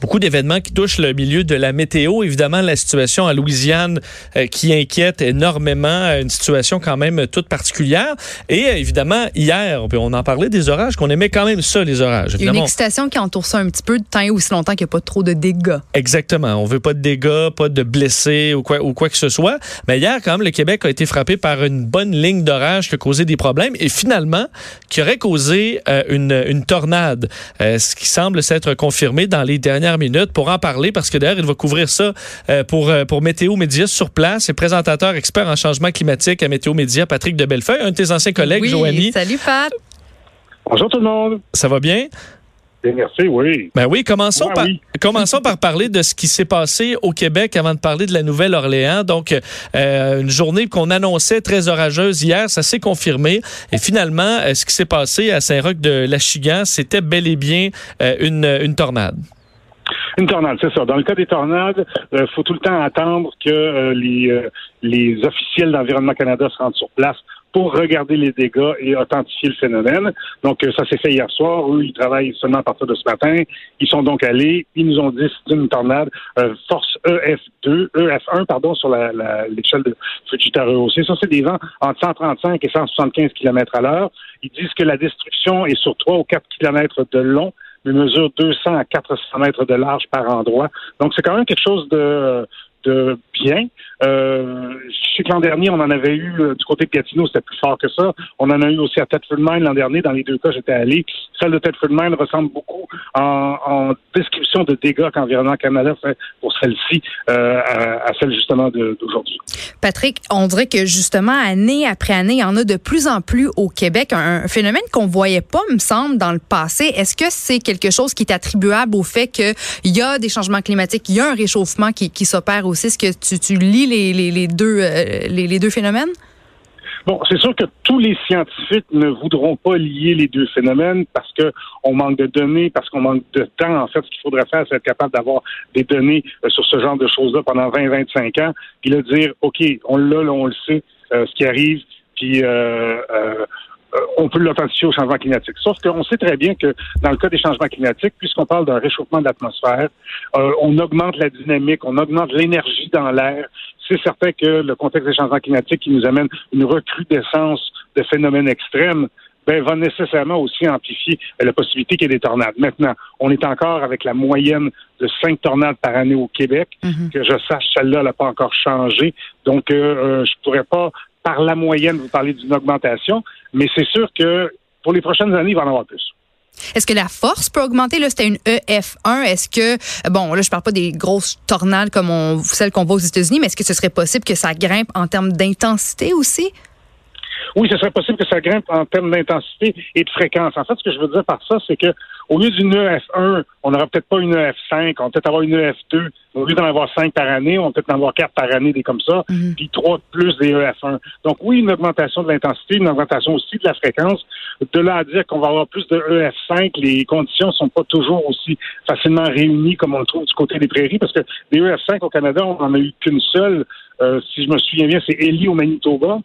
beaucoup d'événements qui touchent le milieu de la météo. Évidemment, la situation à Louisiane euh, qui inquiète énormément, euh, une situation quand même toute particulière. Et euh, évidemment, hier, on en parlait des orages, qu'on aimait quand même ça, les orages. Une excitation qui entoure ça un petit peu de temps aussi longtemps qu'il n'y a pas trop de dégâts. Exactement. On veut pas de dégâts, pas de blessés ou quoi, ou quoi que ce soit. Mais hier, quand même, le Québec a été frappé par une bonne ligne d'orage qui a causé des problèmes et finalement, qui aurait causé une, une, tornade, ce qui semble s'être confirmé dans les dernières minutes pour en parler parce que d'ailleurs, il va couvrir ça euh, pour, euh, pour Météo Média sur place. Et présentateur expert en changement climatique à Météo Média, Patrick de Bellefeuille, un de tes anciens collègues, oui, Salut, Pat. Bonjour tout le monde. Ça va bien? Bien, merci, oui. Ben oui, commençons, par, commençons par parler de ce qui s'est passé au Québec avant de parler de la Nouvelle-Orléans. Donc, euh, une journée qu'on annonçait très orageuse hier, ça s'est confirmé. Et finalement, ce qui s'est passé à Saint-Roch de Lachigan, c'était bel et bien une, une tornade. Une tornade, c'est ça. Dans le cas des tornades, il euh, faut tout le temps attendre que euh, les, euh, les officiels d'Environnement Canada se rendent sur place pour regarder les dégâts et authentifier le phénomène. Donc, ça s'est fait hier soir. Eux, ils travaillent seulement à partir de ce matin. Ils sont donc allés. Ils nous ont dit c'est une tornade force EF2, EF1, pardon, sur l'échelle de Fujita aussi. Ça, c'est des vents entre 135 et 175 km à l'heure. Ils disent que la destruction est sur 3 ou 4 km de long mais mesure 200 à 400 mètres de large par endroit. Donc, c'est quand même quelque chose de, de bien. Euh, je sais que l'an dernier, on en avait eu euh, du côté de Gatineau, c'était plus fort que ça. On en a eu aussi à Thetford Mine l'an dernier. Dans les deux cas, j'étais allé. Celle de Thetford Mine ressemble beaucoup en, description de dégâts qu'Environnement Canada fait pour celle-ci euh, à, celle justement d'aujourd'hui. Patrick, on dirait que justement, année après année, il y en a de plus en plus au Québec. Un, phénomène qu'on voyait pas, me semble, dans le passé. Est-ce que c'est quelque chose qui est attribuable au fait qu'il y a des changements climatiques, il y a un réchauffement qui, s'opère aussi? Tu lis les, deux, euh, les, deux phénomènes? Bon, c'est sûr que tous les scientifiques ne voudront pas lier les deux phénomènes parce qu'on manque de données, parce qu'on manque de temps. En fait, ce qu'il faudrait faire, c'est être capable d'avoir des données euh, sur ce genre de choses-là pendant 20-25 ans, puis le dire, OK, on l'a, on le sait, euh, ce qui arrive, puis on peut l'authentifier au changement climatique. Sauf qu'on sait très bien que dans le cas des changements climatiques, puisqu'on parle d'un réchauffement de l'atmosphère, euh, on augmente la dynamique, on augmente l'énergie dans l'air. C'est certain que le contexte des changements climatiques qui nous amène une recrudescence de phénomènes extrêmes ben, va nécessairement aussi amplifier la possibilité qu'il y ait des tornades. Maintenant, on est encore avec la moyenne de cinq tornades par année au Québec. Mm-hmm. Que je sache, celle-là n'a pas encore changé. Donc, euh, je pourrais pas par la moyenne, vous parlez d'une augmentation, mais c'est sûr que pour les prochaines années, il va en avoir plus. Est-ce que la force peut augmenter? Là, c'était une EF1. Est-ce que, bon, là, je parle pas des grosses tornades comme on, celles qu'on voit aux États-Unis, mais est-ce que ce serait possible que ça grimpe en termes d'intensité aussi? Oui, ce serait possible que ça grimpe en termes d'intensité et de fréquence. En fait, ce que je veux dire par ça, c'est que au lieu d'une EF1, on n'aura peut-être pas une EF5, on va peut-être avoir une EF2. Au lieu d'en avoir cinq par année, on va peut-être en avoir quatre par année, des comme ça, mhm. puis trois de plus des EF1. Donc oui, une augmentation de l'intensité, une augmentation aussi de la fréquence. De là à dire qu'on va avoir plus de EF5, les conditions sont pas toujours aussi facilement réunies comme on le trouve du côté des prairies, parce que des EF5 au Canada, on n'en a eu qu'une seule. Euh, si je me souviens bien, c'est Ellie au Manitoba.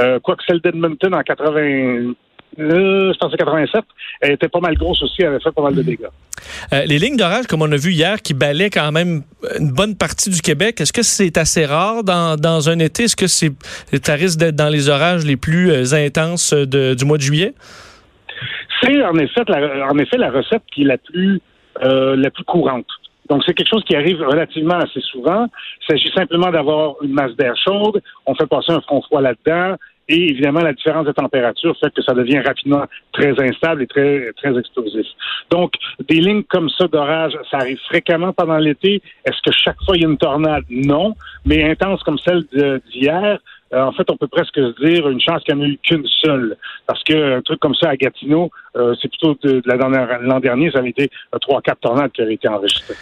Euh, quoique celle d'Edmonton en 80, euh, je pense 87, elle était pas mal grosse aussi, elle avait fait pas mal de dégâts. Euh, les lignes d'orage, comme on a vu hier, qui balaient quand même une bonne partie du Québec, est-ce que c'est assez rare dans, dans un été? Est-ce que c'est, ça risque d'être dans les orages les plus intenses de, du mois de juillet? C'est en effet, la, en effet la recette qui est la plus, euh, la plus courante. Donc, c'est quelque chose qui arrive relativement assez souvent. Il s'agit simplement d'avoir une masse d'air chaude. On fait passer un front froid là-dedans. Et évidemment, la différence de température fait que ça devient rapidement très instable et très, très explosif. Donc, des lignes comme ça d'orage, ça arrive fréquemment pendant l'été. Est-ce que chaque fois il y a une tornade? Non. Mais intense comme celle d'hier, en fait, on peut presque dire une chance qu'il n'y en a eu qu'une seule. Parce qu'un truc comme ça à Gatineau, euh, c'est plutôt de, l'an dernier, ça avait été euh, trois, quatre tornades qui avaient été enregistrées.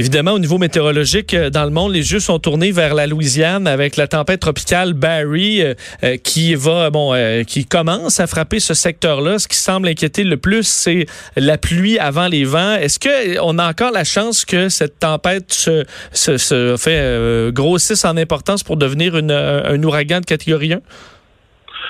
Évidemment, au niveau météorologique, euh, dans le monde, les yeux sont tournés vers la Louisiane avec la tempête tropicale Barry euh, euh, qui va, bon, qui commence à frapper ce secteur-là. Ce qui semble inquiéter le plus, c'est la pluie avant les vents. Est-ce que on a encore la chance que cette tempête se, se, fait grossisse en importance pour devenir un ouragan de catégorie 1?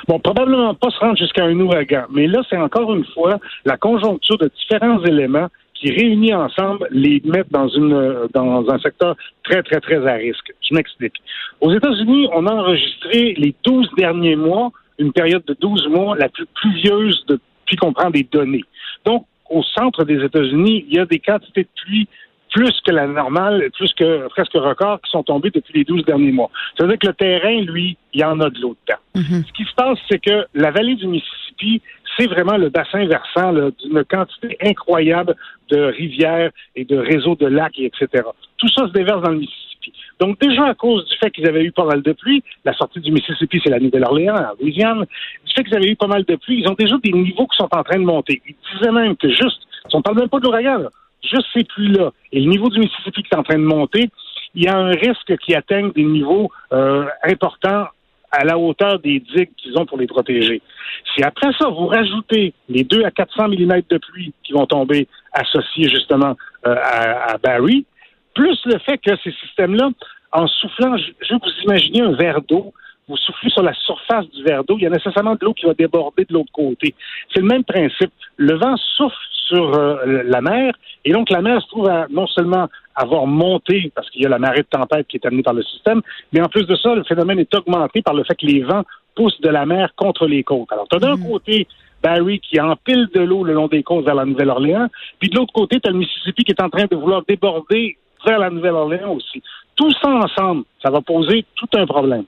Bon, probablement pas se rendre jusqu'à un ouragan, mais là, c'est encore une fois la conjoncture de différents éléments qui, réunis ensemble, les mettent dans, une, dans un secteur très, très, très à risque. Je m'explique. Aux États-Unis, on a enregistré les 12 derniers mois, une période de 12 mois, la plus pluvieuse depuis qu'on prend des données. Donc, au centre des États-Unis, il y a des quantités de pluie plus que la normale, plus que presque record qui sont tombés depuis les 12 derniers mois. Ça veut dire que le terrain, lui, il y en a de l'eau dedans. Mm-hmm. Ce qui se passe, c'est que la vallée du Mississippi, c'est vraiment le bassin versant d'une quantité incroyable de rivières et de réseaux de lacs, etc. Tout ça se déverse dans le Mississippi. Donc déjà à cause du fait qu'ils avaient eu pas mal de pluie, la sortie du Mississippi, c'est la Nouvelle-Orléans, la Louisiane, du fait qu'ils avaient eu pas mal de pluie, ils ont déjà des niveaux qui sont en train de monter. Ils disaient même que juste, on ne parle même pas de l'ouragan, juste ces pluies-là et le niveau du Mississippi qui est en train de monter, il y a un risque qu'ils atteignent des niveaux euh, importants à la hauteur des digues qu'ils ont pour les protéger. Si après ça, vous rajoutez les 2 à 400 mm de pluie qui vont tomber associés justement euh, à, Barry, plus le fait que ces systèmes-là, en soufflant, je, je vous imaginer un verre d'eau, vous soufflez sur la surface du verre d'eau, il y a nécessairement de l'eau qui va déborder de l'autre côté. C'est le même principe. Le vent souffle sur euh, la mer. Et donc, la mer se trouve à non seulement avoir monté, parce qu'il y a la marée de tempête qui est amenée par le système, mais en plus de ça, le phénomène est augmenté par le fait que les vents poussent de la mer contre les côtes. Alors, tu as d'un mm. côté Barry qui empile de l'eau le long des côtes vers la Nouvelle-Orléans, puis de l'autre côté, tu as le Mississippi qui est en train de vouloir déborder vers la Nouvelle-Orléans aussi. Tout ça ensemble, ça va poser tout un problème.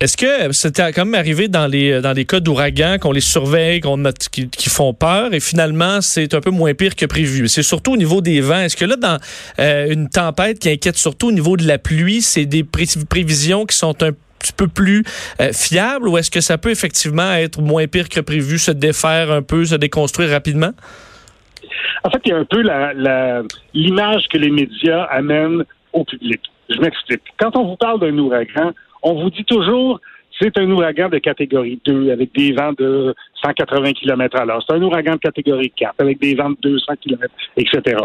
Est-ce que c'était quand même arrivé dans les dans les cas d'ouragan qu'on les surveille, qu'on qui, font peur et finalement c'est un peu moins pire que prévu? C'est surtout au niveau des vents. Est-ce que là dans euh, une tempête qui inquiète surtout au niveau de la pluie, c'est des prévisions qui sont un petit peu plus euh, fiables ou est-ce que ça peut effectivement être moins pire que prévu, se défaire un peu, se déconstruire rapidement? En fait, il y a un peu l'image que les médias amènent au public. Je m'explique. Quand on vous parle d'un ouragan, on vous dit toujours c'est un ouragan de catégorie 2 avec des vents de 180 km à l'heure. C'est un ouragan de catégorie 4 avec des vents de 200 km, etc.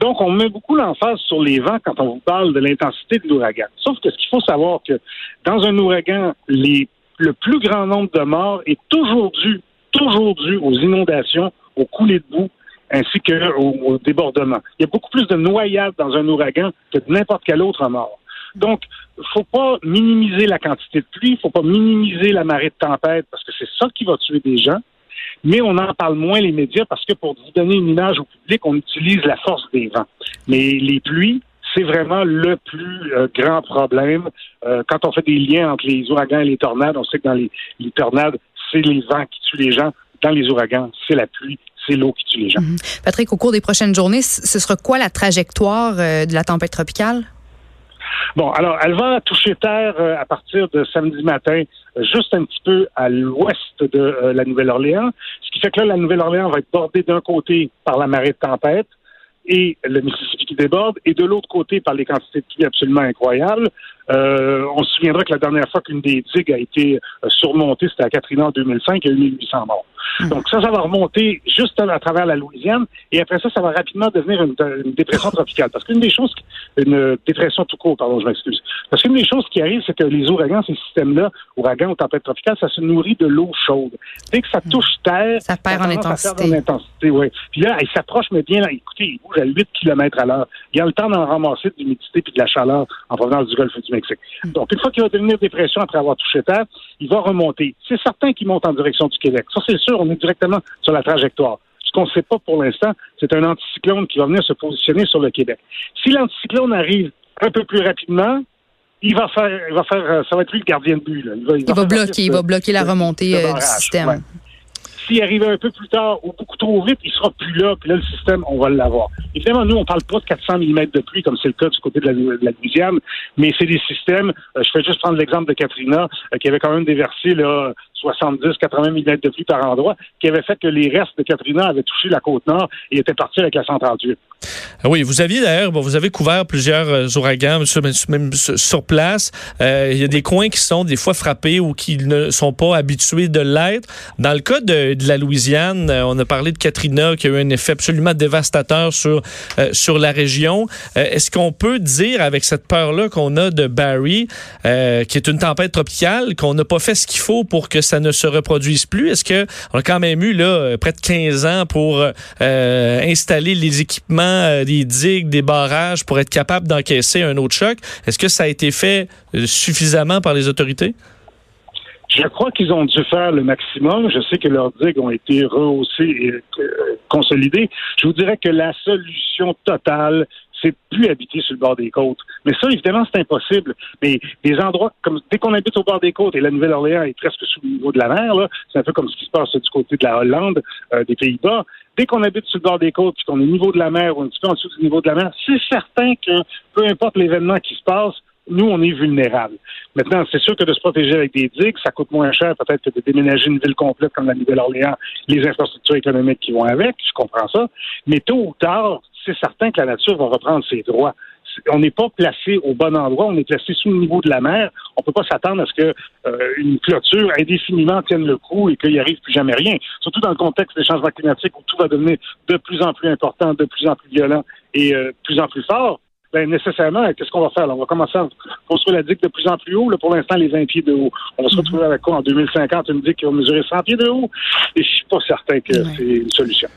Donc, on met beaucoup l'emphase sur les vents quand on vous parle de l'intensité de l'ouragan. Sauf que ce qu'il faut savoir que dans un ouragan, le plus grand nombre de morts est toujours dû, toujours dû aux inondations, aux coulées de boue, ainsi qu'au au débordement. Il y a beaucoup plus de noyades dans un ouragan que de n'importe quel autre mort. Donc, faut pas minimiser la quantité de pluie, faut pas minimiser la marée de tempête parce que c'est ça qui va tuer des gens. Mais on en parle moins les médias parce que pour vous donner une image au public, on utilise la force des vents. Mais les pluies, c'est vraiment le plus euh, grand problème. Euh, quand on fait des liens entre les ouragans et les tornades, on sait que dans les, tornades, c'est les vents qui tuent les gens. Dans les ouragans, c'est la pluie, c'est l'eau qui tue les gens. Mhm. Patrick, au cours des prochaines journées, ce sera quoi la trajectoire euh, de la tempête tropicale? Bon, alors, elle va toucher terre euh, à partir de samedi matin, euh, juste un petit peu à l'ouest de euh, la Nouvelle-Orléans, ce qui fait que là, la Nouvelle-Orléans va être bordée d'un côté par la marée de tempête et le Mississippi qui déborde, et de l'autre côté par les quantités de pluie absolument incroyables. on se souviendra que la dernière fois qu'une des digues a été surmontée, c'était à Katrina en 2005, il y a eu 1800 morts. Hmm. Donc ça, ça va remonter juste à, travers la Louisiane et après ça, ça va rapidement devenir une, dépression tropicale. Parce qu'une des choses, une dépression tout court, pardon, je m'excuse. Parce qu'une des choses qui arrive, c'est que les ouragans, ces systèmes-là, ouragans ou tempêtes tropicales, ça se nourrit de l'eau chaude. Dès que ça hmm. touche terre, ça perd en intensité. En intensité ouais. Puis là, il s'approche, mais bien, là, écoutez, il bouge à 8 km à l'heure. Il a le temps d'en ramasser de l'humidité puis de la chaleur en provenance du golfe du Mexique. Hmm. Donc, une fois qu'il va devenir dépression après avoir touché terre, il va remonter. C'est certain qu'il monte en direction du Québec. Ça, c'est sûr, on est directement sur la trajectoire. Ce qu'on ne sait pas pour l'instant, c'est un anticyclone qui va venir se positionner sur le Québec. Si l'anticyclone arrive un peu plus rapidement, il va faire, il va faire, euh, ça va être lui le gardien de but. Il va, bloquer, il va bloquer la remontée euh, du système. S'il arrivait un peu plus tard ou beaucoup trop vite, il sera plus là, puis là, le système, on va l'avoir. Évidemment, nous, on parle pas de 400 mm de pluie, comme c'est le cas du côté de la, de la Louisiane, mais c'est des systèmes, euh, je vais juste prendre l'exemple de Katrina, euh, qui avait quand même déversé là, 70, 80 mm de pluie par endroit, qui avait fait que les restes de Katrina avaient touché la côte nord et étaient partis avec la 138. Ah oui, vous aviez d'ailleurs, vous avez couvert plusieurs euh, ouragans, même sur place. Euh, il y a des coins qui sont des fois frappés ou qui ne sont pas habitués de l'être. Dans le cas de, la Louisiane, euh, on a parlé de Katrina qui a eu un effet absolument dévastateur sur sur la région. Est-ce qu'on peut dire avec cette peur-là qu'on a de Barry, qui est une tempête tropicale, qu'on n'a pas fait ce qu'il faut pour que ça ne se reproduise plus? Est-ce que on a quand même eu là près de 15 ans pour installer les équipements des digues, des barrages pour être capable d'encaisser un autre choc. Est-ce que ça a été fait euh, suffisamment par les autorités? Je crois qu'ils ont dû faire le maximum. Je sais que leurs digues ont été rehaussées et euh, consolidées. Je vous dirais que la solution totale, c'est plus habiter sur le bord des côtes. Mais ça, évidemment, c'est impossible. Mais des endroits comme dès qu'on habite au bord des côtes et la Nouvelle-Orléans est presque sous le niveau de la mer, c'est un peu comme ce qui se passe du côté de la Hollande, euh, des Pays-Bas. Dès qu'on habite sur le bord des côtes et qu'on est au niveau de la mer ou un petit peu en dessous du niveau de la mer, c'est certain que peu importe l'événement qui se passe, nous, on est vulnérables. Maintenant, c'est sûr que de se protéger avec des digues, ça coûte moins cher peut-être que de déménager une ville complète comme la Nouvelle-Orléans, les infrastructures économiques qui vont avec, je comprends ça. Mais tôt ou tard, c'est certain que la nature va reprendre ses droits. On n'est pas placé au bon endroit, on est placé sous le niveau de la mer. On ne peut pas s'attendre à ce qu'une euh, clôture indéfiniment tienne le coup et qu'il n'y arrive plus jamais rien. Surtout dans le contexte des changements climatiques où tout va devenir de plus en plus important, de plus en plus violent et de euh, plus en plus fort. Ben, nécessairement, qu'est-ce qu'on va faire? on va commencer à construire la digue de plus en plus haut. Là, pour l'instant, les 20 pieds de haut. On va se retrouver avec quoi en 2050? Une digue qui va mesurer 100 pieds de haut? Et je suis pas certain que c'est une solution.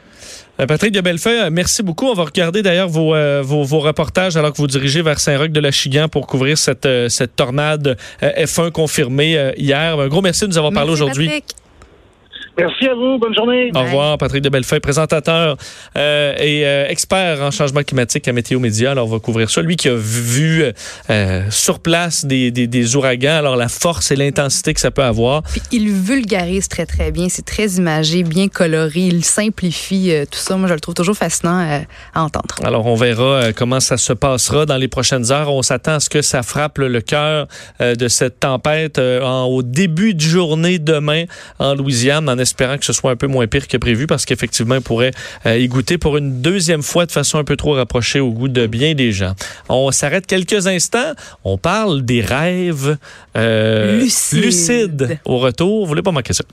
Euh, Patrick de Bellefeuille, euh, merci beaucoup. On va regarder d'ailleurs vos, euh, vos, vos, reportages alors que vous dirigez vers Saint-Roch de la Chigan pour couvrir cette, cette tornade F1 confirmée hier. Un gros merci de nous avoir parlé aujourd'hui. Merci à vous. Bonne journée. Au revoir, Patrick de Bellefeuille, présentateur euh, et euh, expert en changement climatique à Météo Média. Alors, on va couvrir ça. Lui qui a vu euh, sur place des, des, des, ouragans, alors la force et l'intensité que ça peut avoir. Puis, il vulgarise très, très bien. C'est très imagé, bien coloré. Il simplifie tout ça. Moi, je le trouve toujours fascinant à entendre. Alors, on verra comment ça se passera dans les prochaines heures. On s'attend à ce que ça frappe le cœur de cette tempête en, au début de journée demain en Louisiane, en espérant que ce soit un peu moins pire que prévu parce qu'effectivement, il pourrait euh, y goûter pour une deuxième fois de façon un peu trop rapprochée au goût de bien des gens. On s'arrête quelques instants. On parle des rêves euh, lucides. Au retour, vous voulez pas manquer ça.